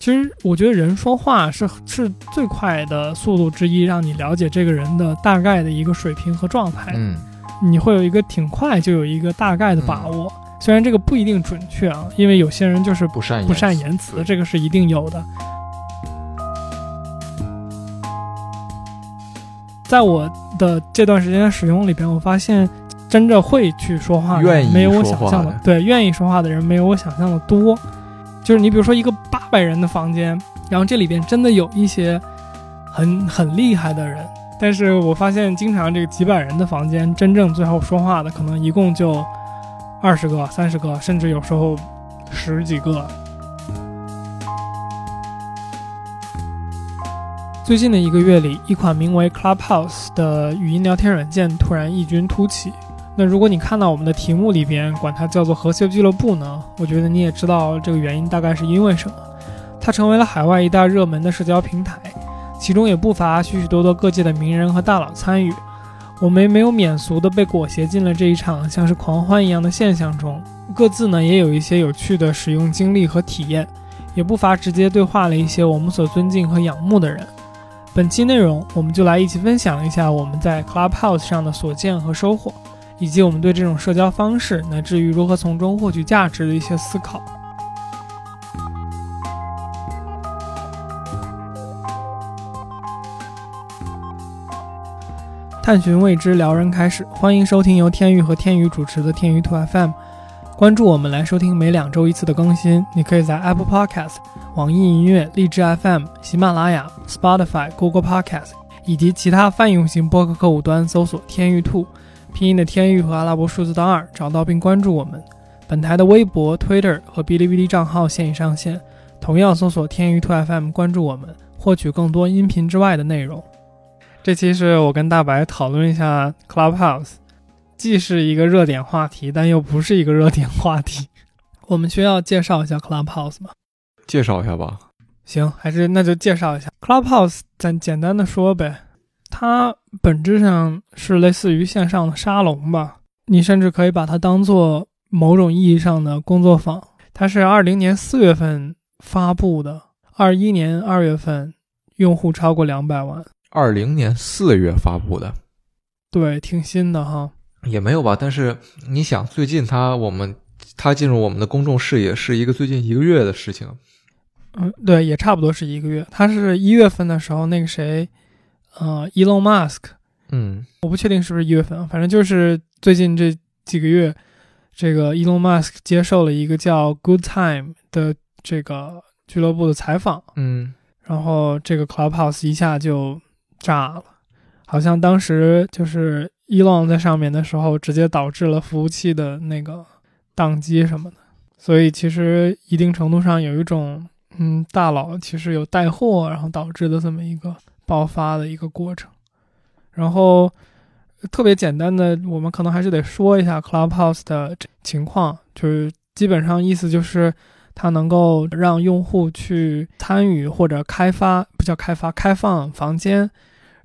其实我觉得人说话是是最快的速度之一，让你了解这个人的大概的一个水平和状态。嗯，你会有一个挺快就有一个大概的把握，虽然这个不一定准确啊，因为有些人就是不善不善言辞，这个是一定有的。在我的这段时间的使用里边，我发现真正会去说话的没有我想象的，对，愿意说话的人没有我想象的多。就是你比如说一个八百人的房间，然后这里边真的有一些很很厉害的人，但是我发现经常这个几百人的房间，真正最后说话的可能一共就二十个、三十个，甚至有时候十几个。最近的一个月里，一款名为 Clubhouse 的语音聊天软件突然异军突起。那如果你看到我们的题目里边管它叫做“和谐俱乐部”呢，我觉得你也知道这个原因大概是因为什么。它成为了海外一大热门的社交平台，其中也不乏许许多多各界的名人和大佬参与。我们没有免俗的被裹挟进了这一场像是狂欢一样的现象中，各自呢也有一些有趣的使用经历和体验，也不乏直接对话了一些我们所尊敬和仰慕的人。本期内容，我们就来一起分享一下我们在 Clubhouse 上的所见和收获，以及我们对这种社交方式乃至于如何从中获取价值的一些思考。探寻未知，撩人开始，欢迎收听由天宇和天宇主持的天宇兔 FM。关注我们来收听每两周一次的更新。你可以在 Apple Podcast、网易音乐、荔枝 FM、喜马拉雅、Spotify、Google Podcast 以及其他泛用型播客客户端搜索“天域兔”，拼音的“天域”和阿拉伯数字的“二”，找到并关注我们。本台的微博、Twitter 和哔哩哔哩账号现已上线，同样搜索“天域兔 FM”，关注我们，获取更多音频之外的内容。这期是我跟大白讨论一下 Clubhouse。既是一个热点话题，但又不是一个热点话题。我们需要介绍一下 Clubhouse 吗？介绍一下吧。行，还是那就介绍一下 Clubhouse。咱简单的说呗，它本质上是类似于线上的沙龙吧。你甚至可以把它当做某种意义上的工作坊。它是二零年四月份发布的，二一年二月份用户超过两百万。二零年四月发布的，对，挺新的哈。也没有吧，但是你想，最近他我们他进入我们的公众视野是一个最近一个月的事情。嗯，对，也差不多是一个月。他是一月份的时候，那个谁，呃，Elon Musk，嗯，我不确定是不是一月份，反正就是最近这几个月，这个 Elon Musk 接受了一个叫 Good Time 的这个俱乐部的采访，嗯，然后这个 Clubhouse 一下就炸了，好像当时就是。Elon 在上面的时候，直接导致了服务器的那个宕机什么的，所以其实一定程度上有一种，嗯，大佬其实有带货，然后导致的这么一个爆发的一个过程。然后特别简单的，我们可能还是得说一下 Clubhouse 的情况，就是基本上意思就是它能够让用户去参与或者开发，不叫开发，开放房间。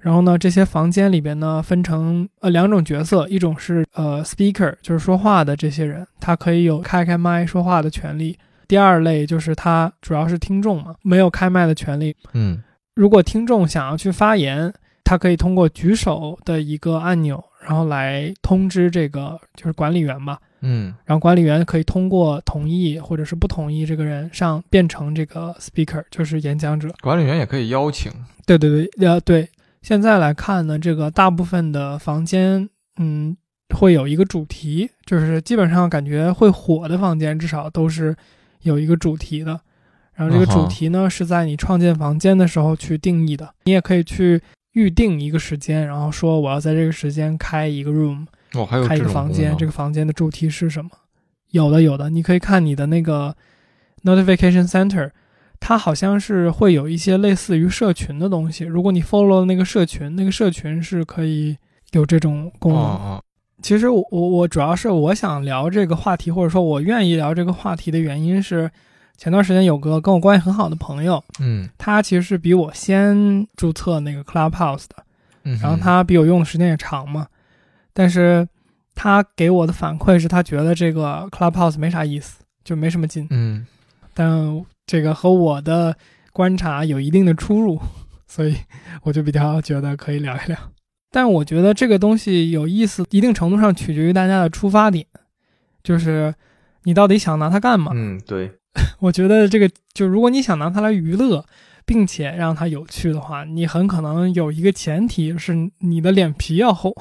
然后呢，这些房间里边呢，分成呃两种角色，一种是呃 speaker，就是说话的这些人，他可以有开开麦说话的权利。第二类就是他主要是听众嘛，没有开麦的权利。嗯，如果听众想要去发言，他可以通过举手的一个按钮，然后来通知这个就是管理员吧。嗯，然后管理员可以通过同意或者是不同意这个人上变成这个 speaker，就是演讲者。管理员也可以邀请。对对对，呃对。现在来看呢，这个大部分的房间，嗯，会有一个主题，就是基本上感觉会火的房间，至少都是有一个主题的。然后这个主题呢，是在你创建房间的时候去定义的。你也可以去预定一个时间，然后说我要在这个时间开一个 room，哦，还有开一个房间，这个房间的主题是什么？有的，有的，你可以看你的那个 notification center。它好像是会有一些类似于社群的东西，如果你 follow 那个社群，那个社群是可以有这种功能。其实我我我主要是我想聊这个话题，或者说我愿意聊这个话题的原因是，前段时间有个跟我关系很好的朋友，嗯，他其实是比我先注册那个 Clubhouse 的，嗯，然后他比我用的时间也长嘛，但是他给我的反馈是他觉得这个 Clubhouse 没啥意思，就没什么劲，嗯。但这个和我的观察有一定的出入，所以我就比较觉得可以聊一聊。但我觉得这个东西有意思，一定程度上取决于大家的出发点，就是你到底想拿它干嘛。嗯，对，我觉得这个就如果你想拿它来娱乐，并且让它有趣的话，你很可能有一个前提是你的脸皮要厚，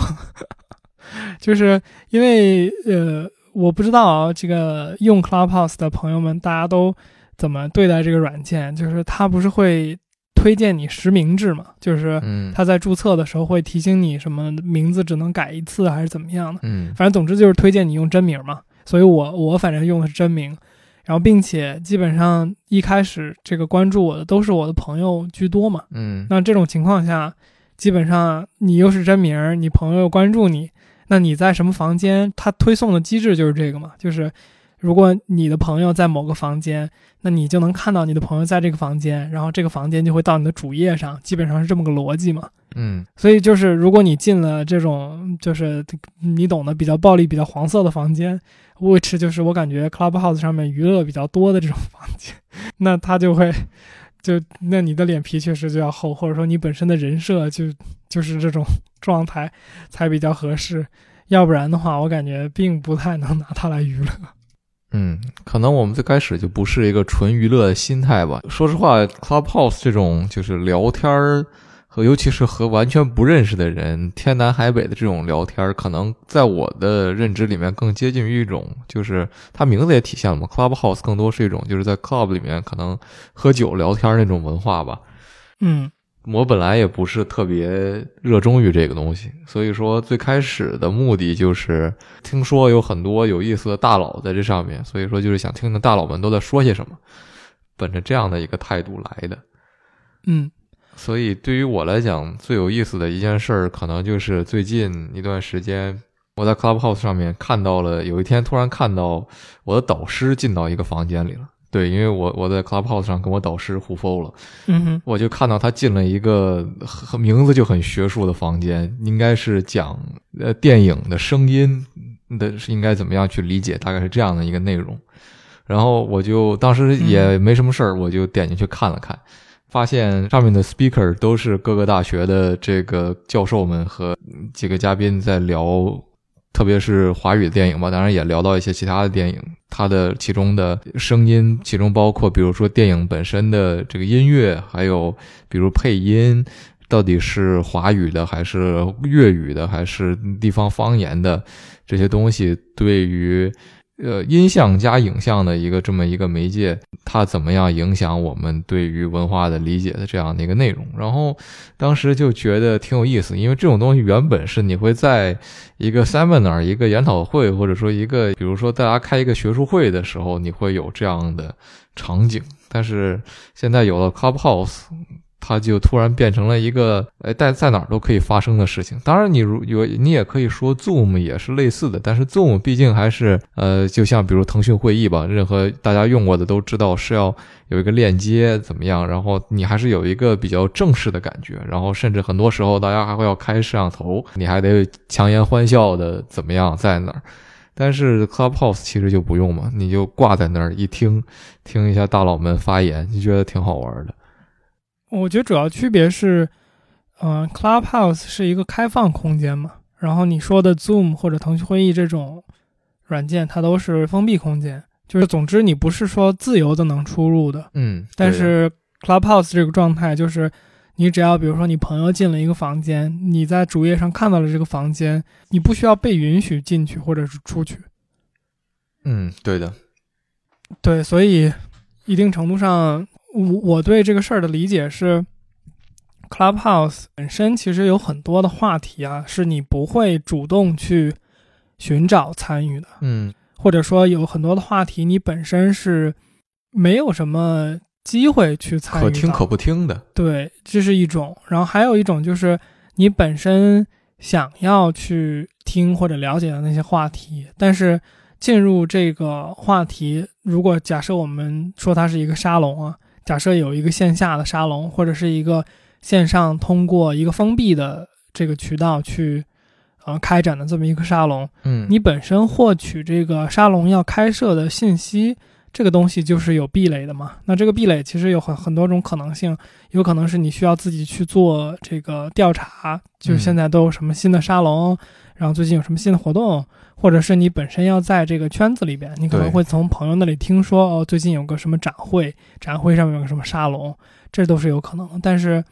就是因为呃，我不知道啊，这个用 Clubhouse 的朋友们大家都怎么对待这个软件，就是它不是会。推荐你实名制嘛，就是他在注册的时候会提醒你什么名字只能改一次还是怎么样的，嗯，反正总之就是推荐你用真名嘛。所以我我反正用的是真名，然后并且基本上一开始这个关注我的都是我的朋友居多嘛，嗯，那这种情况下，基本上你又是真名，你朋友关注你，那你在什么房间，它推送的机制就是这个嘛，就是。如果你的朋友在某个房间，那你就能看到你的朋友在这个房间，然后这个房间就会到你的主页上，基本上是这么个逻辑嘛。嗯，所以就是如果你进了这种就是你懂的比较暴力、比较黄色的房间，which 就是我感觉 Clubhouse 上面娱乐比较多的这种房间，那它就会就那你的脸皮确实就要厚，或者说你本身的人设就就是这种状态才比较合适，要不然的话，我感觉并不太能拿它来娱乐。嗯，可能我们最开始就不是一个纯娱乐的心态吧。说实话，Clubhouse 这种就是聊天儿，和尤其是和完全不认识的人，天南海北的这种聊天儿，可能在我的认知里面更接近于一种，就是它名字也体现了嘛，Clubhouse 更多是一种就是在 club 里面可能喝酒聊天那种文化吧。嗯。我本来也不是特别热衷于这个东西，所以说最开始的目的就是听说有很多有意思的大佬在这上面，所以说就是想听听大佬们都在说些什么，本着这样的一个态度来的。嗯，所以对于我来讲，最有意思的一件事儿，可能就是最近一段时间，我在 Clubhouse 上面看到了，有一天突然看到我的导师进到一个房间里了。对，因为我我在 Clubhouse 上跟我导师互 f 了，嗯哼，我就看到他进了一个名字就很学术的房间，应该是讲呃电影的声音的是应该怎么样去理解，大概是这样的一个内容。然后我就当时也没什么事儿，我就点进去看了看，发现上面的 speaker 都是各个大学的这个教授们和几个嘉宾在聊。特别是华语的电影吧，当然也聊到一些其他的电影，它的其中的声音，其中包括比如说电影本身的这个音乐，还有比如配音，到底是华语的还是粤语的，还是地方方言的这些东西，对于。呃，音像加影像的一个这么一个媒介，它怎么样影响我们对于文化的理解的这样的一个内容？然后当时就觉得挺有意思，因为这种东西原本是你会在一个 seminar、一个研讨会，或者说一个，比如说大家开一个学术会的时候，你会有这样的场景，但是现在有了 Clubhouse。它就突然变成了一个，呃，在在哪儿都可以发生的事情。当然，你如有你也可以说 Zoom 也是类似的，但是 Zoom 毕竟还是，呃，就像比如腾讯会议吧，任何大家用过的都知道是要有一个链接怎么样，然后你还是有一个比较正式的感觉，然后甚至很多时候大家还会要开摄像头，你还得强颜欢笑的怎么样在那儿。但是 Clubhouse 其实就不用嘛，你就挂在那儿一听，听一下大佬们发言，就觉得挺好玩的。我觉得主要区别是，嗯，Clubhouse 是一个开放空间嘛，然后你说的 Zoom 或者腾讯会议这种软件，它都是封闭空间，就是总之你不是说自由的能出入的，嗯。但是 Clubhouse 这个状态就是，你只要比如说你朋友进了一个房间，你在主页上看到了这个房间，你不需要被允许进去或者是出去。嗯，对的。对，所以一定程度上。我我对这个事儿的理解是，Clubhouse 本身其实有很多的话题啊，是你不会主动去寻找参与的，嗯，或者说有很多的话题你本身是没有什么机会去参与，可听可不听的，对，这是一种。然后还有一种就是你本身想要去听或者了解的那些话题，但是进入这个话题，如果假设我们说它是一个沙龙啊。假设有一个线下的沙龙，或者是一个线上通过一个封闭的这个渠道去，呃，开展的这么一个沙龙，嗯，你本身获取这个沙龙要开设的信息，这个东西就是有壁垒的嘛。那这个壁垒其实有很很多种可能性，有可能是你需要自己去做这个调查，就是现在都有什么新的沙龙，然后最近有什么新的活动，或者是你本身要在这个圈子里边，你可能会从朋友那里听说哦，最近有个什么展会，展会上面有个什么沙龙，这都是有可能的。但是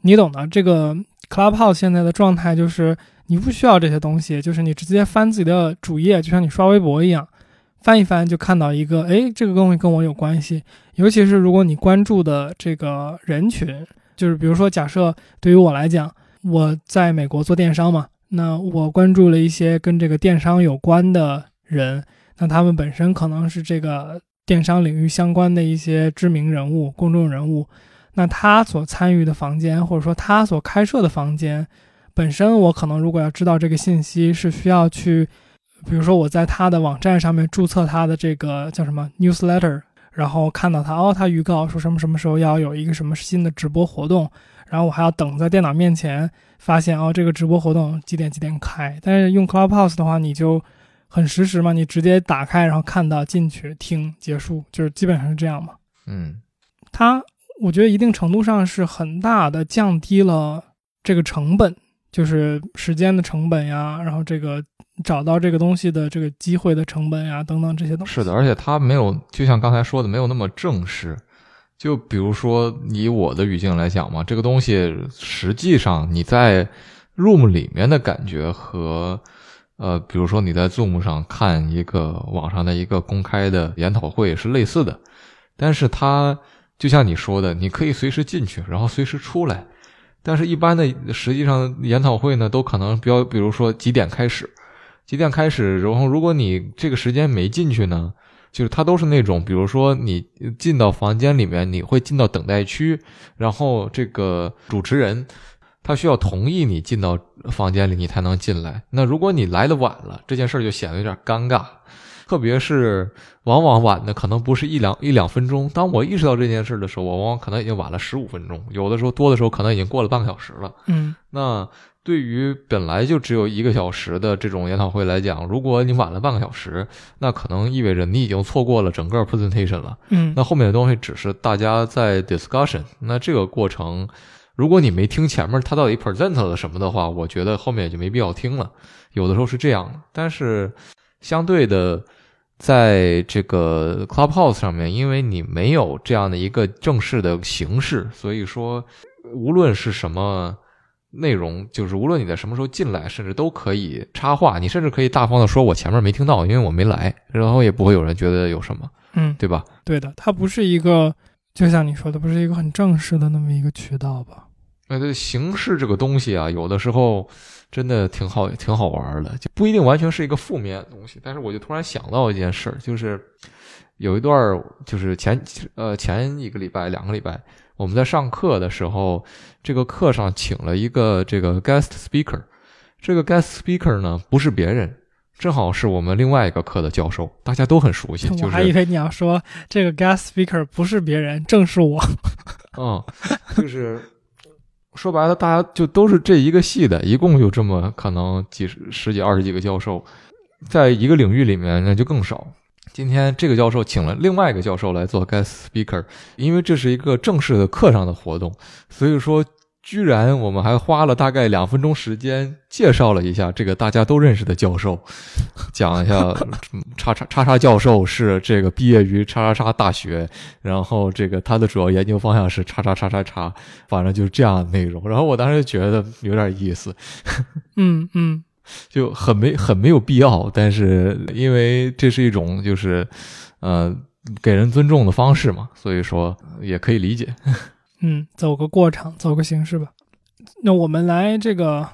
你懂的，这个 Clubhouse 现在的状态就是你不需要这些东西，就是你直接翻自己的主页，就像你刷微博一样，翻一翻就看到一个，哎，这个东西跟我有关系。尤其是如果你关注的这个人群，就是比如说，假设对于我来讲，我在美国做电商嘛，那我关注了一些跟这个电商有关的人，那他们本身可能是这个电商领域相关的一些知名人物、公众人物。那他所参与的房间，或者说他所开设的房间，本身我可能如果要知道这个信息，是需要去，比如说我在他的网站上面注册他的这个叫什么 newsletter，然后看到他哦，他预告说什么什么时候要有一个什么新的直播活动，然后我还要等在电脑面前，发现哦这个直播活动几点几点开。但是用 Clubhouse 的话，你就很实时嘛，你直接打开，然后看到进去听结束，就是基本上是这样嘛。嗯它我觉得一定程度上是很大的降低了这个成本，就是时间的成本呀，然后这个找到这个东西的这个机会的成本呀，等等这些东西。是的，而且它没有，就像刚才说的，没有那么正式。就比如说以我的语境来讲嘛，这个东西实际上你在 Room 里面的感觉和，呃，比如说你在 Zoom 上看一个网上的一个公开的研讨会是类似的，但是它就像你说的，你可以随时进去，然后随时出来。但是，一般的实际上研讨会呢，都可能标，比如说几点开始，几点开始，然后如果你这个时间没进去呢，就是它都是那种，比如说你进到房间里面，你会进到等待区，然后这个主持人他需要同意你进到房间里，你才能进来。那如果你来的晚了，这件事就显得有点尴尬。特别是往往晚的可能不是一两一两分钟，当我意识到这件事的时候，我往往可能已经晚了十五分钟，有的时候多的时候可能已经过了半个小时了。嗯那对于本来就只有一个小时的这种研讨会来讲，如果你晚了半个小时，那可能意味着你已经错过了整个 presentation 了。嗯那后面的东西只是大家在 discussion，那这个过程，如果你没听前面他到底 present 了什么的话，我觉得后面也就没必要听了。有的时候是这样的，但是相对的，在这个 Clubhouse 上面，因为你没有这样的一个正式的形式，所以说无论是什么。内容就是，无论你在什么时候进来，甚至都可以插话，你甚至可以大方的说，我前面没听到，因为我没来，然后也不会有人觉得有什么，嗯，对吧？对的，它不是一个，就像你说的，不是一个很正式的那么一个渠道吧？那对形式这个东西啊，有的时候真的挺好，挺好玩的，就不一定完全是一个负面的东西。但是我就突然想到一件事儿，就是有一段儿，就是前呃前一个礼拜、两个礼拜，我们在上课的时候，这个课上请了一个这个 guest speaker，这个 guest speaker 呢不是别人。正好是我们另外一个课的教授，大家都很熟悉。就是我还以为你要说这个 guest speaker 不是别人，正是我。嗯，就是说白了，大家就都是这一个系的，一共就这么可能几十、十几、二十几个教授，在一个领域里面那就更少。今天这个教授请了另外一个教授来做 guest speaker，因为这是一个正式的课上的活动，所以说居然我们还花了大概两分钟时间介绍了一下这个大家都认识的教授，讲一下嗯叉叉叉叉教授是这个毕业于叉叉叉大学，然后这个他的主要研究方向是叉叉叉叉叉，反正就是这样的内容。然后我当时就觉得有点意思，嗯嗯 就很没很没有必要，但是因为这是一种就是呃给人尊重的方式嘛，所以说也可以理解。嗯，走个过场，走个形式吧。那我们来这个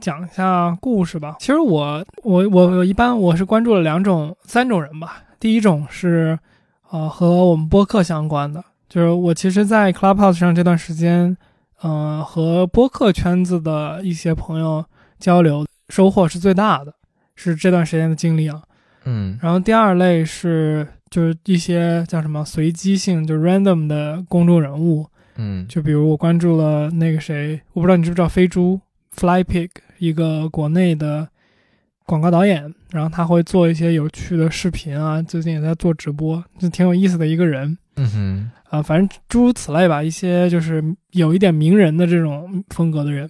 讲一下故事吧。其实我我我我一般我是关注了两种三种人吧。第一种是呃和我们播客相关的，就是我其实，在 Clubhouse 上这段时间，呃和播客圈子的一些朋友交流，收获是最大的，是这段时间的经历啊。嗯然后第二类是就是一些叫什么随机性，就 random 的公众人物。嗯就比如我关注了那个谁，我不知道你知不知道飞猪 Fly Pig，一个国内的广告导演，然后他会做一些有趣的视频啊，最近也在做直播，就挺有意思的一个人。嗯哼，啊，反正诸如此类吧，一些就是有一点名人的这种风格的人。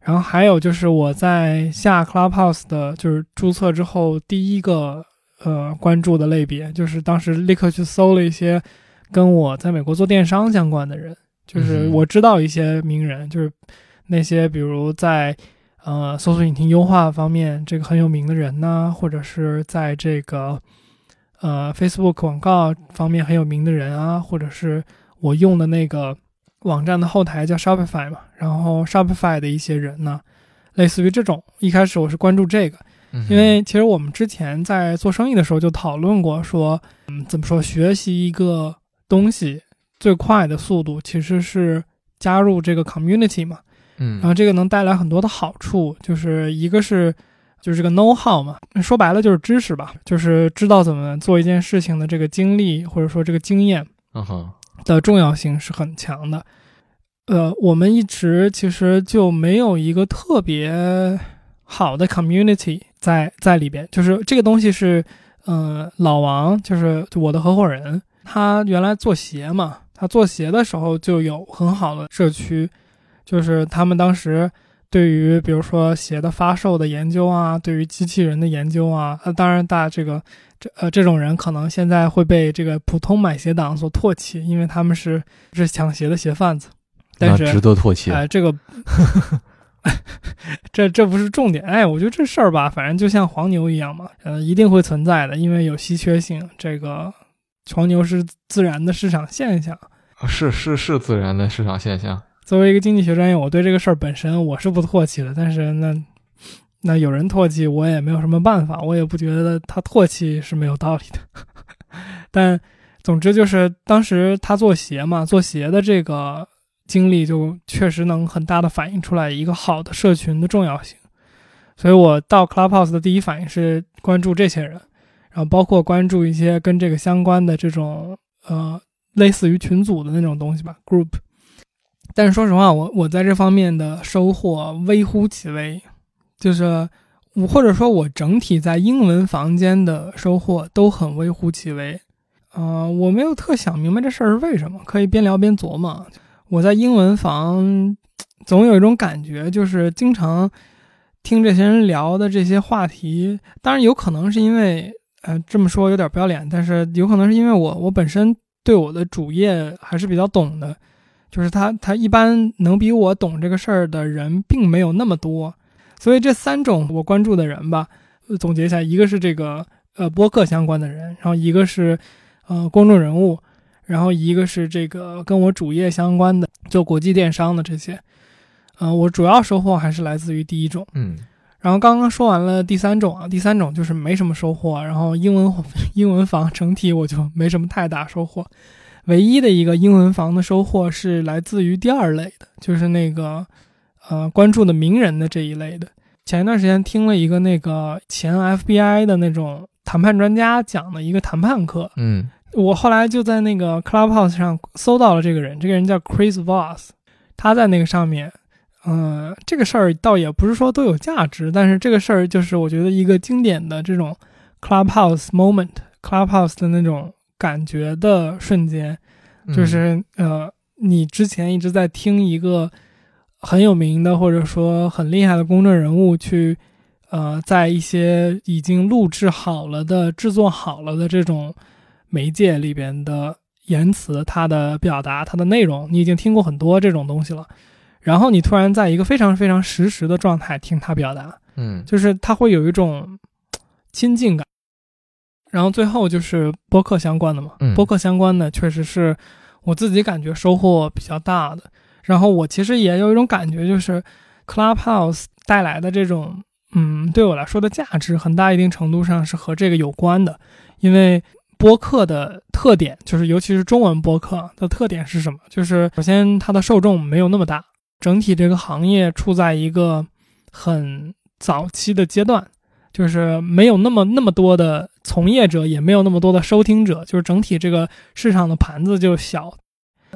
然后还有就是我在下 Clubhouse 的，就是注册之后第一个呃关注的类别，就是当时立刻去搜了一些跟我在美国做电商相关的人，就是我知道一些名人，就是那些比如在呃搜索引擎优化方面这个很有名的人呢，或者是在这个呃 Facebook 广告方面很有名的人啊，或者是我用的那个。网站的后台叫 Shopify 嘛，然后 Shopify 的一些人呢，类似于这种，一开始我是关注这个，因为其实我们之前在做生意的时候就讨论过，说，嗯，怎么说，学习一个东西最快的速度其实是加入这个 community 嘛，嗯，然后这个能带来很多的好处，就是一个是就是这个 know how 嘛，说白了就是知识吧，就是知道怎么做一件事情的这个经历或者说这个经验，嗯哼。的重要性是很强的，呃，我们一直其实就没有一个特别好的 community 在在里边。就是这个东西是，嗯，老王就是我的合伙人，他原来做鞋嘛，他做鞋的时候就有很好的社区，就是他们当时对于比如说鞋的发售的研究啊，对于机器人的研究啊，呃，当然大这个。这呃，这种人可能现在会被这个普通买鞋党所唾弃，因为他们是是抢鞋的鞋贩子。但是值得唾弃。哎，这个，这这不是重点。哎，我觉得这事儿吧，反正就像黄牛一样嘛，呃，一定会存在的，因为有稀缺性。这个黄牛是自然的市场现象。是是是自然的市场现象。作为一个经济学专业，我对这个事儿本身我是不唾弃的，但是那。那有人唾弃我也没有什么办法，我也不觉得他唾弃是没有道理的。但总之就是当时他做鞋嘛，做鞋的这个经历就确实能很大的反映出来一个好的社群的重要性。所以我到 Clubhouse 的第一反应是关注这些人，然后包括关注一些跟这个相关的这种呃类似于群组的那种东西吧，group。但是说实话，我我在这方面的收获微乎其微。就是我，或者说我整体在英文房间的收获都很微乎其微，呃，我没有特想明白这事儿是为什么，可以边聊边琢磨。我在英文房总有一种感觉，就是经常听这些人聊的这些话题，当然有可能是因为，呃，这么说有点不要脸，但是有可能是因为我我本身对我的主业还是比较懂的，就是他他一般能比我懂这个事儿的人并没有那么多。所以这三种我关注的人吧，总结一下，一个是这个呃播客相关的人，然后一个是呃公众人物，然后一个是这个跟我主业相关的，做国际电商的这些。嗯，我主要收获还是来自于第一种。嗯，然后刚刚说完了第三种啊，第三种就是没什么收获，然后英文 英文房整体我就没什么太大收获。唯一的一个英文房的收获是来自于第二类的，就是那个。呃，关注的名人的这一类的，前一段时间听了一个那个前 FBI 的那种谈判专家讲的一个谈判课，嗯，我后来就在那个 Clubhouse 上搜到了这个人，这个人叫 Chris Voss，他在那个上面，嗯，这个事儿倒也不是说都有价值，但是这个事儿就是我觉得一个经典的这种 Clubhouse moment，Clubhouse 的那种感觉的瞬间，就是呃，你之前一直在听一个。很有名的，或者说很厉害的公众人物，去，呃，在一些已经录制好了的、制作好了的这种媒介里边的言辞，它的表达，它的内容，你已经听过很多这种东西了。然后你突然在一个非常非常实时的状态听他表达，嗯，就是他会有一种亲近感。然后最后就是播客相关的嘛，嗯播客相关的确实是我自己感觉收获比较大的。然后我其实也有一种感觉，就是 Clubhouse 带来的这种，嗯，对我来说的价值，很大一定程度上是和这个有关的。因为播客的特点，就是尤其是中文播客的特点是什么？就是首先它的受众没有那么大，整体这个行业处在一个很早期的阶段，就是没有那么那么多的从业者，也没有那么多的收听者，就是整体这个市场的盘子就小。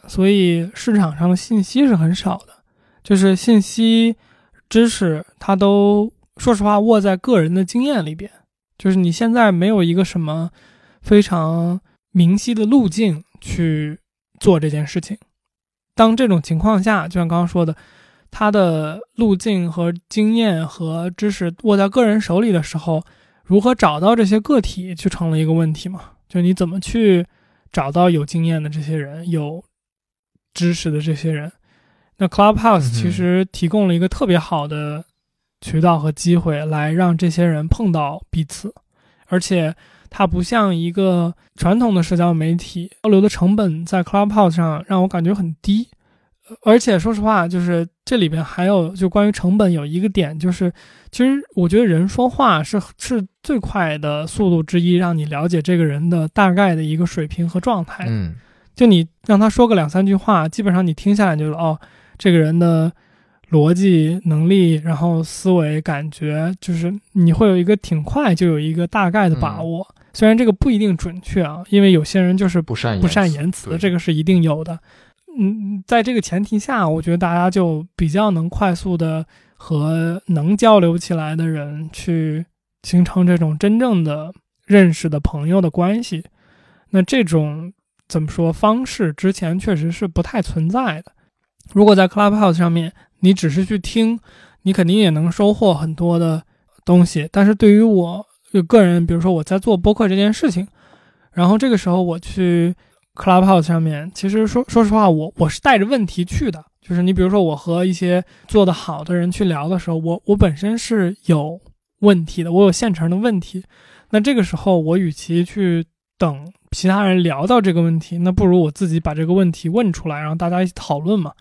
所以市场上的信息是很少的，就是信息、知识它都说实话握在个人的经验里边，就是你现在没有一个什么非常明晰的路径去做这件事情。当这种情况下，就像刚刚说的，他的路径和经验和知识握在个人手里的时候，如何找到这些个体就成了一个问题嘛？就你怎么去找到有经验的这些人，有知识的这些人？那 Clubhouse 其实提供了一个特别好的渠道和机会，来让这些人碰到彼此，而且它不像一个传统的社交媒体，交流的成本在 Clubhouse 上让我感觉很低。而且说实话，就是这里边还有就关于成本有一个点，就是其实我觉得人说话是是最快的速度之一，让你了解这个人的大概的一个水平和状态。嗯，就你让他说个两三句话，基本上你听下来就是哦。这个人的逻辑能力，然后思维感觉，就是你会有一个挺快就有一个大概的把握。虽然这个不一定准确啊，因为有些人就是不善不善言辞，这个是一定有的。嗯，在这个前提下，我觉得大家就比较能快速的和能交流起来的人去形成这种真正的认识的朋友的关系。那这种怎么说方式，之前确实是不太存在的。如果在 Clubhouse 上面，你只是去听，你肯定也能收获很多的东西。但是对于我就个人，比如说我在做播客这件事情，然后这个时候我去 Clubhouse 上面，其实说说实话，我我是带着问题去的。就是你比如说我和一些做得好的人去聊的时候，我我本身是有问题的，我有现成的问题。那这个时候我与其去等其他人聊到这个问题，那不如我自己把这个问题问出来，然后大家一起讨论嘛。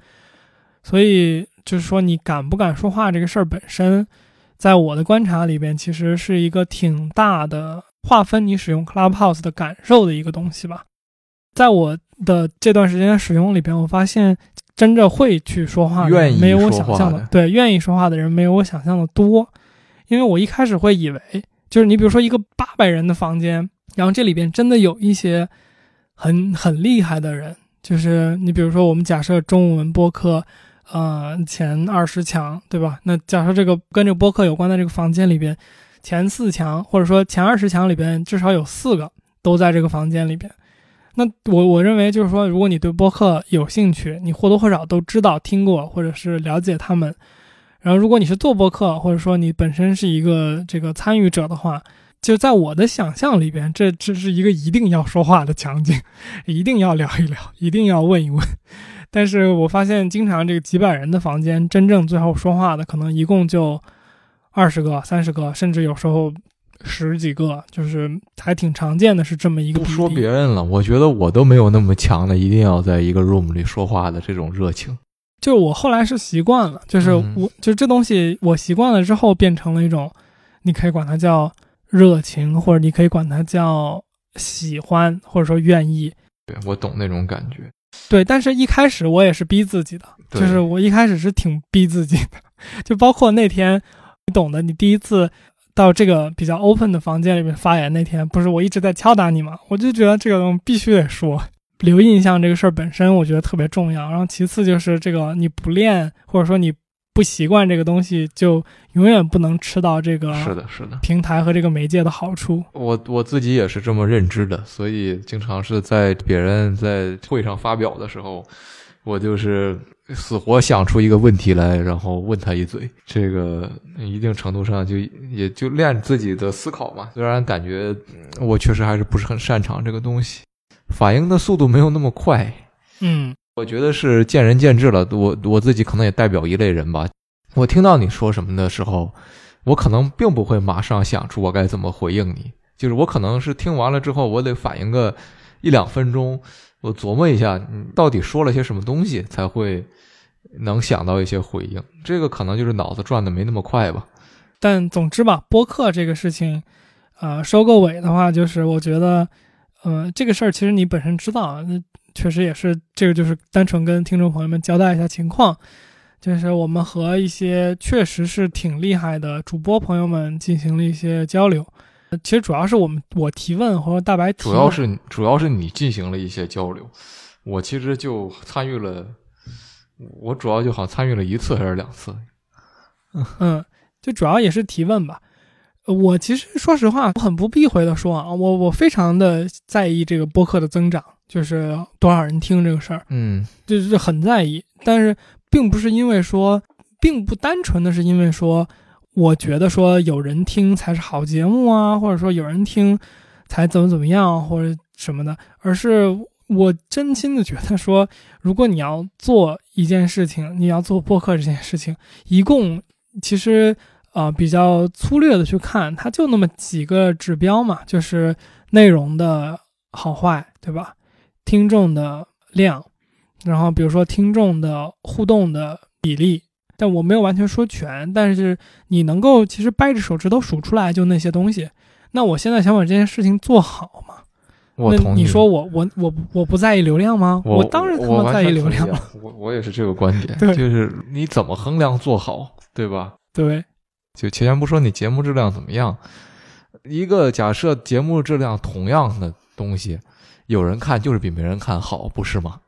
所以就是说，你敢不敢说话这个事儿本身，在我的观察里边，其实是一个挺大的划分你使用 Clubhouse 的感受的一个东西吧。在我的这段时间使用里边，我发现真正会去说话的人没有我想象的，对，愿意说话的人没有我想象的多。因为我一开始会以为，就是你比如说一个八百人的房间，然后这里边真的有一些很很厉害的人，就是你比如说我们假设中文播客。呃，前二十强，对吧？那假设这个跟这个播客有关的这个房间里边，前四强或者说前二十强里边至少有四个都在这个房间里边。那我我认为就是说，如果你对播客有兴趣，你或多或少都知道、听过或者是了解他们。然后，如果你是做播客，或者说你本身是一个这个参与者的话，就在我的想象里边，这这是一个一定要说话的场景，一定要聊一聊，一定要问一问。但是我发现，经常这个几百人的房间，真正最后说话的可能一共就二十个、三十个，甚至有时候十几个，就是还挺常见的，是这么一个。不说别人了，我觉得我都没有那么强的，一定要在一个 room 里说话的这种热情。就我后来是习惯了，就是我就这东西，我习惯了之后，变成了一种，你可以管它叫热情，或者你可以管它叫喜欢，或者说愿意。对我懂那种感觉。对，但是一开始我也是逼自己的，就是我一开始是挺逼自己的，就包括那天，你懂的，你第一次到这个比较 open 的房间里面发言那天，不是我一直在敲打你吗？我就觉得这个东西必须得说，留印象这个事儿本身我觉得特别重要，然后其次就是这个你不练或者说你。不习惯这个东西，就永远不能吃到这个是的，是的平台和这个媒介的好处。我我自己也是这么认知的，所以经常是在别人在会上发表的时候，我就是死活想出一个问题来，然后问他一嘴。这个一定程度上就也就练自己的思考嘛。虽然感觉我确实还是不是很擅长这个东西，反应的速度没有那么快。嗯。我觉得是见仁见智了。我我自己可能也代表一类人吧。我听到你说什么的时候，我可能并不会马上想出我该怎么回应你。就是我可能是听完了之后，我得反应个一两分钟，我琢磨一下你到底说了些什么东西，才会能想到一些回应。这个可能就是脑子转的没那么快吧。但总之吧，播客这个事情，呃，收个尾的话，就是我觉得，呃，这个事儿其实你本身知道。那确实也是，这个就是单纯跟听众朋友们交代一下情况，就是我们和一些确实是挺厉害的主播朋友们进行了一些交流。其实主要是我们我提问和大白提，主要是主要是你进行了一些交流，我其实就参与了，我主要就好像参与了一次还是两次。嗯，就主要也是提问吧。呃我其实说实话，我很不避讳的说啊，我我非常的在意这个播客的增长，就是多少人听这个事儿，嗯就是很在意。但是并不是因为说，并不单纯的是因为说，我觉得说有人听才是好节目啊，或者说有人听才怎么怎么样或者什么的，而是我真心的觉得说，如果你要做一件事情，你要做播客这件事情，一共其实呃比较粗略的去看，它就那么几个指标嘛，就是内容的好坏，对吧？听众的量，然后比如说听众的互动的比例，但我没有完全说全，但是你能够其实掰着手指头数出来就那些东西。那我现在想把这件事情做好嘛？我同意。那你说我我我我不在意流量吗？我当然他妈在意流量了。我我也是这个观点，对就是你怎么衡量做好，对吧？对，就前先不说你节目质量怎么样，一个假设节目质量同样的东西，有人看就是比没人看好，不是吗？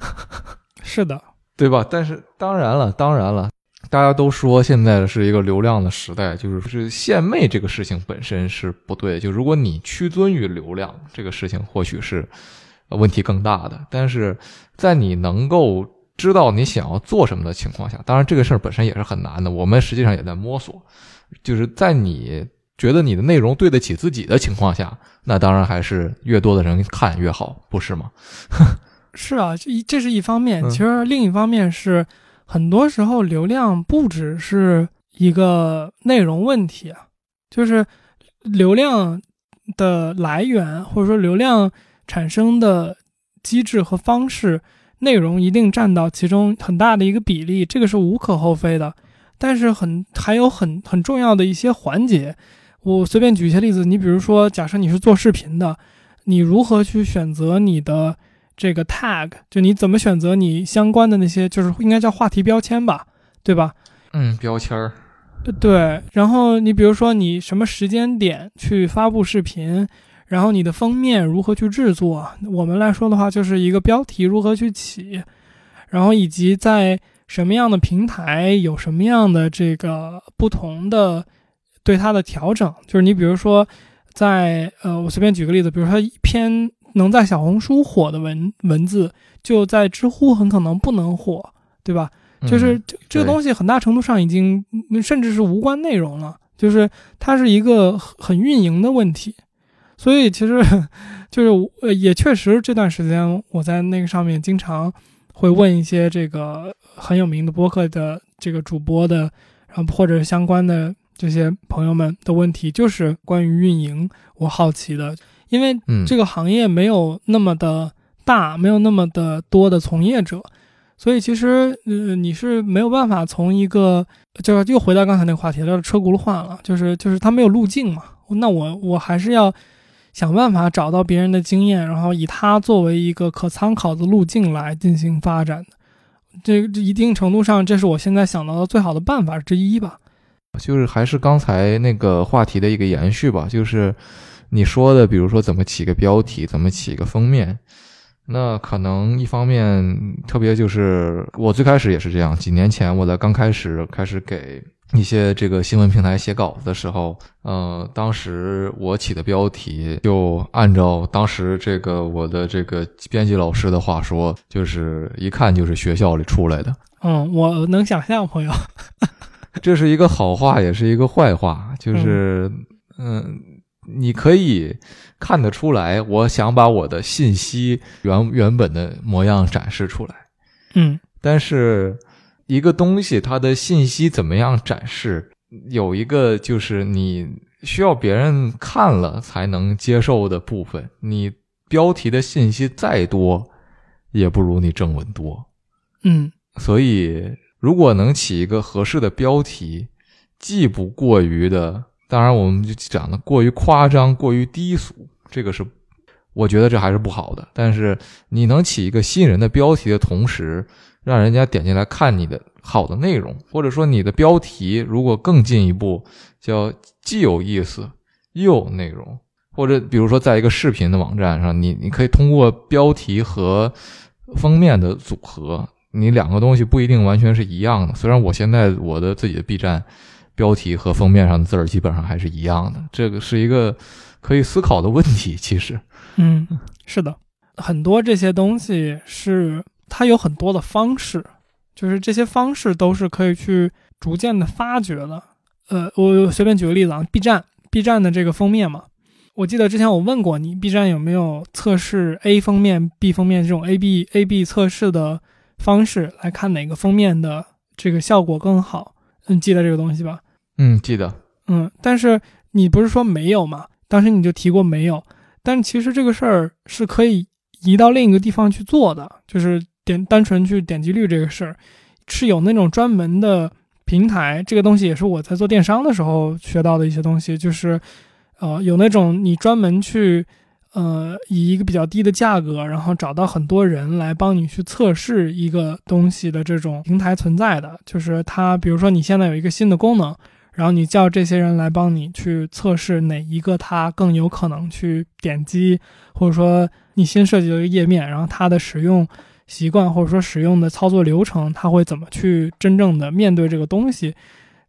是的，对吧？但是当然了，当然了，大家都说现在是一个流量的时代，就是是献媚这个事情本身是不对。就如果你屈尊于流量这个事情，或许是呃问题更大的。但是在你能够知道你想要做什么的情况下，当然这个事儿本身也是很难的，我们实际上也在摸索。就是在你觉得你的内容对得起自己的情况下，那当然还是越多的人看越好，不是吗？是啊，这一这是一方面，嗯其实另一方面是，很多时候流量不只是一个内容问题啊，就是流量的来源或者说流量产生的机制和方式，内容一定占到其中很大的一个比例，这个是无可厚非的。但是很还有很很重要的一些环节，我随便举一些例子，你比如说，假设你是做视频的，你如何去选择你的这个 tag，就你怎么选择你相关的那些，就是应该叫话题标签吧，对吧？嗯，标签儿，呃对，然后你比如说你什么时间点去发布视频，然后你的封面如何去制作，我们来说的话就是一个标题如何去起，然后以及在什么样的平台有什么样的这个不同的对它的调整，就是你比如说在呃，我随便举个例子，比如说一篇能在小红书火的文文字，就在知乎很可能不能火，对吧？就是嗯这这个东西很大程度上已经嗯甚至是无关内容了，就是它是一个很很运营的问题，所以其实 就是呃也确实这段时间我在那个上面经常会问一些这个很有名的播客的这个主播的，然后或者相关的这些朋友们的问题，就是关于运营，我好奇的，因为嗯，这个行业没有那么的大，没有那么的多的从业者，所以其实呃你是没有办法从一个就是又回到刚才那个话题了，车轱辘话了，就是就是它没有路径嘛。那我我还是要想办法找到别人的经验，然后以它作为一个可参考的路径来进行发展。这这一定程度上，这是我现在想到的最好的办法之一吧。就是还是刚才那个话题的一个延续吧，就是你说的，比如说怎么起个标题，怎么起个封面，那可能一方面，特别就是我最开始也是这样，几年前我在刚开始开始给一些这个新闻平台写稿子的时候，呃，当时我起的标题就按照当时这个我的这个编辑老师的话说，就是一看就是学校里出来的。嗯，我能想象，朋友。这是一个好话，也是一个坏话，就是，嗯、你可以看得出来，我想把我的信息原原本的模样展示出来，嗯但是一个东西它的信息怎么样展示，有一个就是你需要别人看了才能接受的部分，你标题的信息再多，也不如你正文多。嗯所以，如果能起一个合适的标题，既不过于的，当然我们就讲的过于夸张、过于低俗，这个是我觉得这还是不好的。但是你能起一个吸引人的标题的同时，让人家点进来看你的好的内容，或者说你的标题如果更进一步，叫既有意思又有内容，或者比如说在一个视频的网站上，你你可以通过标题和封面的组合，你两个东西不一定完全是一样的。虽然我现在我的自己的 B 站标题和封面上的字儿基本上还是一样的。这个是一个可以思考的问题。其实，嗯，是的，很多这些东西是它有很多的方式，就是这些方式都是可以去逐渐的发掘的。呃，我随便举个例子啊，B 站，B 站的这个封面嘛，我记得之前我问过你，B 站有没有测试 A 封面、B 封面这种 A B A B 测试的方式来看哪个封面的这个效果更好？嗯，记得这个东西吧？嗯，记得。嗯，但是你不是说没有吗？当时你就提过没有，但其实这个事儿是可以移到另一个地方去做的，就是点单纯去点击率这个事儿，是有那种专门的。平台这个东西也是我在做电商的时候学到的一些东西，就是，呃，有那种你专门去，呃，以一个比较低的价格，然后找到很多人来帮你去测试一个东西的这种平台存在的，就是它，比如说你现在有一个新的功能，然后你叫这些人来帮你去测试哪一个它更有可能去点击，或者说你新设计的一个页面，然后它的使用。习惯或者说使用的操作流程，它会怎么去真正的面对这个东西？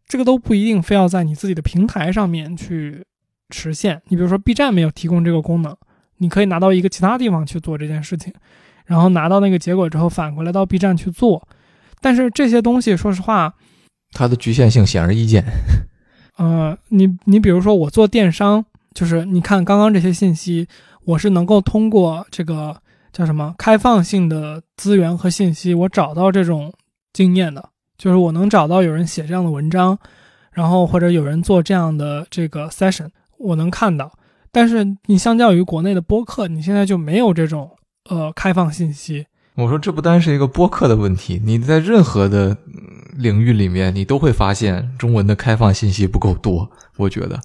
这个都不一定非要在你自己的平台上面去实现。你比如说 B 站没有提供这个功能，你可以拿到一个其他地方去做这件事情，然后拿到那个结果之后反过来到 B 站去做。但是这些东西，说实话，它的局限性显而易见。呃，你你比如说我做电商，就是你看刚刚这些信息，我是能够通过这个。叫什么开放性的资源和信息？我找到这种经验的，就是我能找到有人写这样的文章，然后或者有人做这样的这个 session，我能看到。但是你相较于国内的播客，你现在就没有这种呃开放信息。我说这不单是一个播客的问题，你在任何的领域里面，你都会发现中文的开放信息不够多。我觉得，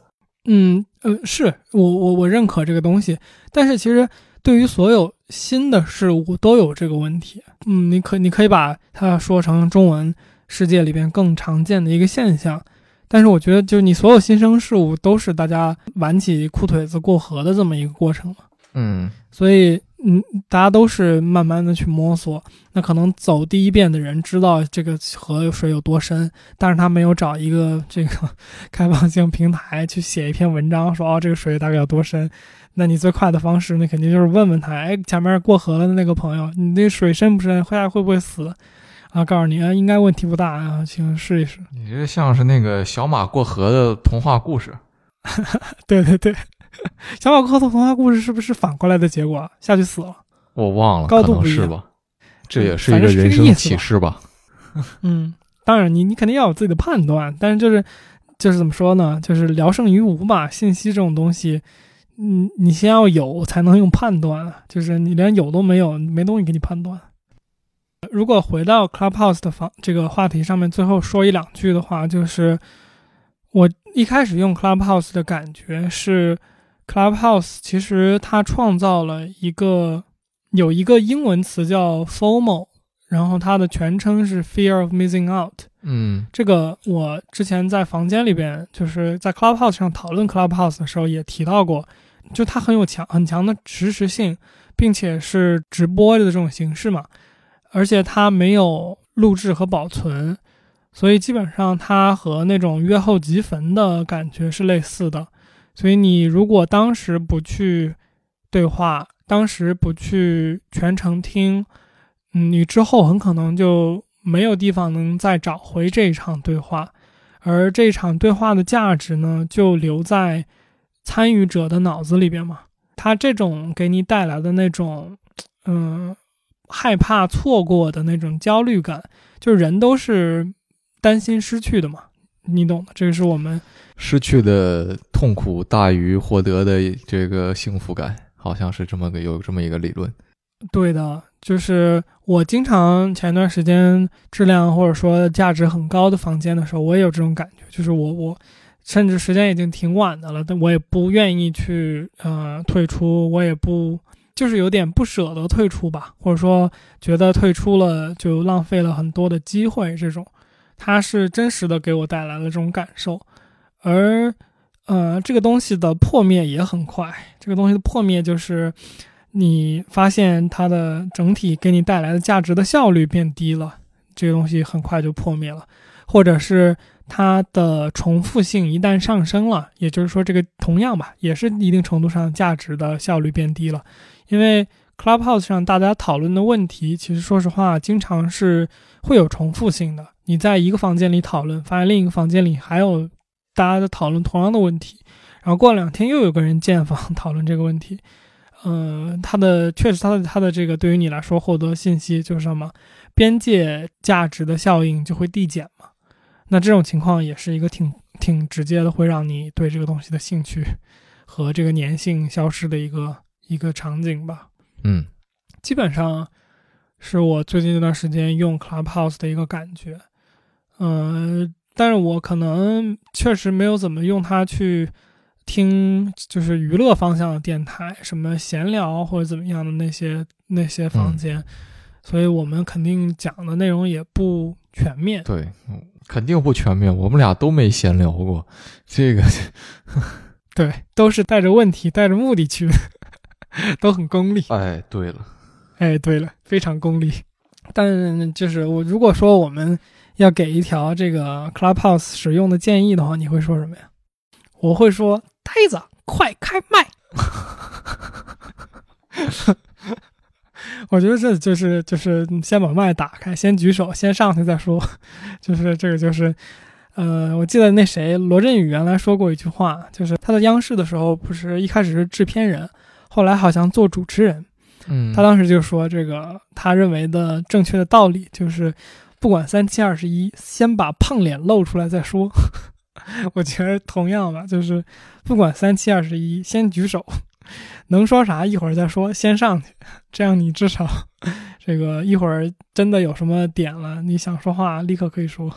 嗯呃，是我我我认可这个东西，但是其实。对于所有新的事物都有这个问题，嗯，你可你可以把它说成中文世界里边更常见的一个现象，但是我觉得就是你所有新生事物都是大家挽起裤腿子过河的这么一个过程嘛，嗯，所以嗯，大家都是慢慢的去摸索，那可能走第一遍的人知道这个河水有多深，但是他没有找一个这个 开放性平台去写一篇文章说哦这个水大概有多深。那你最快的方式，那肯定就是问问他，哎，前面过河了的那个朋友，你那水深不深，会会不会死？啊，告诉你啊，应该问题不大啊，请试一试。你这像是那个小马过河的童话故事。对 对对，小马过河的童话故事是不是反过来的结果？下去死了？我忘了，高度不是吧？这也是一个人生启示吧？嗯，当然，你你肯定要有自己的判断，但是就是就是怎么说呢？就是聊胜于无嘛，信息这种东西。嗯，你先要有才能用判断，就是你连有都没有，没东西给你判断。如果回到 Clubhouse 的方这个话题上面，最后说一两句的话，就是我一开始用 Clubhouse 的感觉是，Clubhouse 其实它创造了一个有一个英文词叫 FOMO，然后它的全称是 Fear of Missing Out。嗯，这个我之前在房间里边，就是在 Clubhouse 上讨论 Clubhouse 的时候也提到过。就它很有强很强的实时性，并且是直播的这种形式嘛，而且它没有录制和保存，所以基本上它和那种约后即焚的感觉是类似的。所以你如果当时不去对话，当时不去全程听，嗯，你之后很可能就没有地方能再找回这一场对话，而这场对话的价值呢，就留在。参与者的脑子里边嘛，他这种给你带来的那种，嗯，害怕错过的那种焦虑感，就是人都是担心失去的嘛，你懂的。这个是我们失去的痛苦大于获得的这个幸福感，好像是这么个有这么一个理论。对的，就是我经常前一段时间质量或者说价值很高的房间的时候，我也有这种感觉，就是我我。甚至时间已经挺晚的了，但我也不愿意去呃退出，我也不就是有点不舍得退出吧，或者说觉得退出了就浪费了很多的机会，这种它是真实的给我带来了这种感受，而呃这个东西的破灭也很快，这个东西的破灭就是你发现它的整体给你带来的价值的效率变低了，这个东西很快就破灭了。或者是它的重复性一旦上升了，也就是说，这个同样吧，也是一定程度上价值的效率变低了。因为 Clubhouse 上大家讨论的问题，其实说实话，经常是会有重复性的。你在一个房间里讨论，发现另一个房间里还有大家在讨论同样的问题，然后过两天又有个人建房 讨论这个问题。嗯，它的确实，它的它的这个对于你来说获得信息就是什么边界价值的效应就会递减嘛。那这种情况也是一个挺挺直接的，会让你对这个东西的兴趣和这个粘性消失的一个一个场景吧。嗯，基本上是我最近这段时间用 Clubhouse 的一个感觉。嗯，但是我可能确实没有怎么用它去。听就是娱乐方向的电台，什么闲聊或者怎么样的那些那些房间，所以我们肯定讲的内容也不全面。对，肯定不全面。我们俩都没闲聊过，这个 对，都是带着问题、带着目的去，都很功利。哎，对了，哎，对了，非常功利。但就是我如果说我们要给一条这个 Clubhouse 使用的建议的话，你会说什么呀？我会说。呆子，快开麦！我觉得这就是就是先把麦打开，先举手，先上去再说。就是这个就是，呃，我记得那谁罗振宇原来说过一句话，就是他在央视的时候，不是一开始是制片人，后来好像做主持人。嗯，他当时就说这个他认为的正确的道理就是，不管三七二十一，先把胖脸露出来再说。我觉得同样吧，就是不管三七二十一，先举手，能说啥一会儿再说，先上去，这样你至少这个一会儿真的有什么点了，你想说话立刻可以说，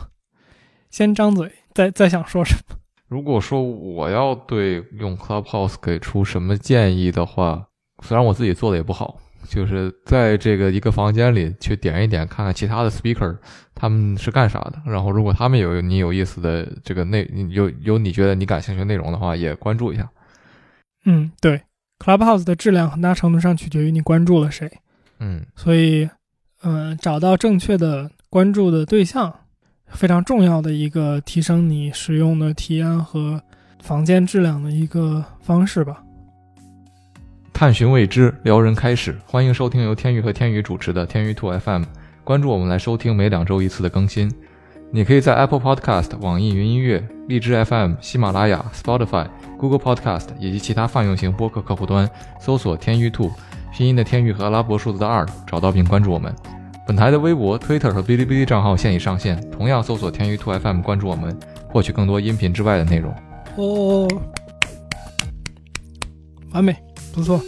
先张嘴，再再想说什么。如果说我要对用 Clubhouse 给出什么建议的话，虽然我自己做的也不好。就是在这个一个房间里去点一点，看看其他的 speaker 他们是干啥的。然后，如果他们有你有意思的这个内有有你觉得你感兴趣内容的话，也关注一下。嗯，对，Clubhouse 的质量很大程度上取决于你关注了谁。嗯，所以，嗯，找到正确的关注的对象，非常重要的一个提升你使用的体验和房间质量的一个方式吧。探寻未知，撩人开始。欢迎收听由天宇和天宇主持的天宇兔 FM，关注我们来收听每两周一次的更新。你可以在 Apple Podcast、网易云音乐、荔枝 FM、喜马拉雅、Spotify、Google Podcast 以及其他泛用型播客客户端搜索“天宇兔”，拼音的天宇和阿拉伯数字的二，找到并关注我们。本台的微博、Twitter 和哔哩哔哩账号现已上线，同样搜索“天宇兔 FM” 关注我们，获取更多音频之外的内容。哦，完美。不错。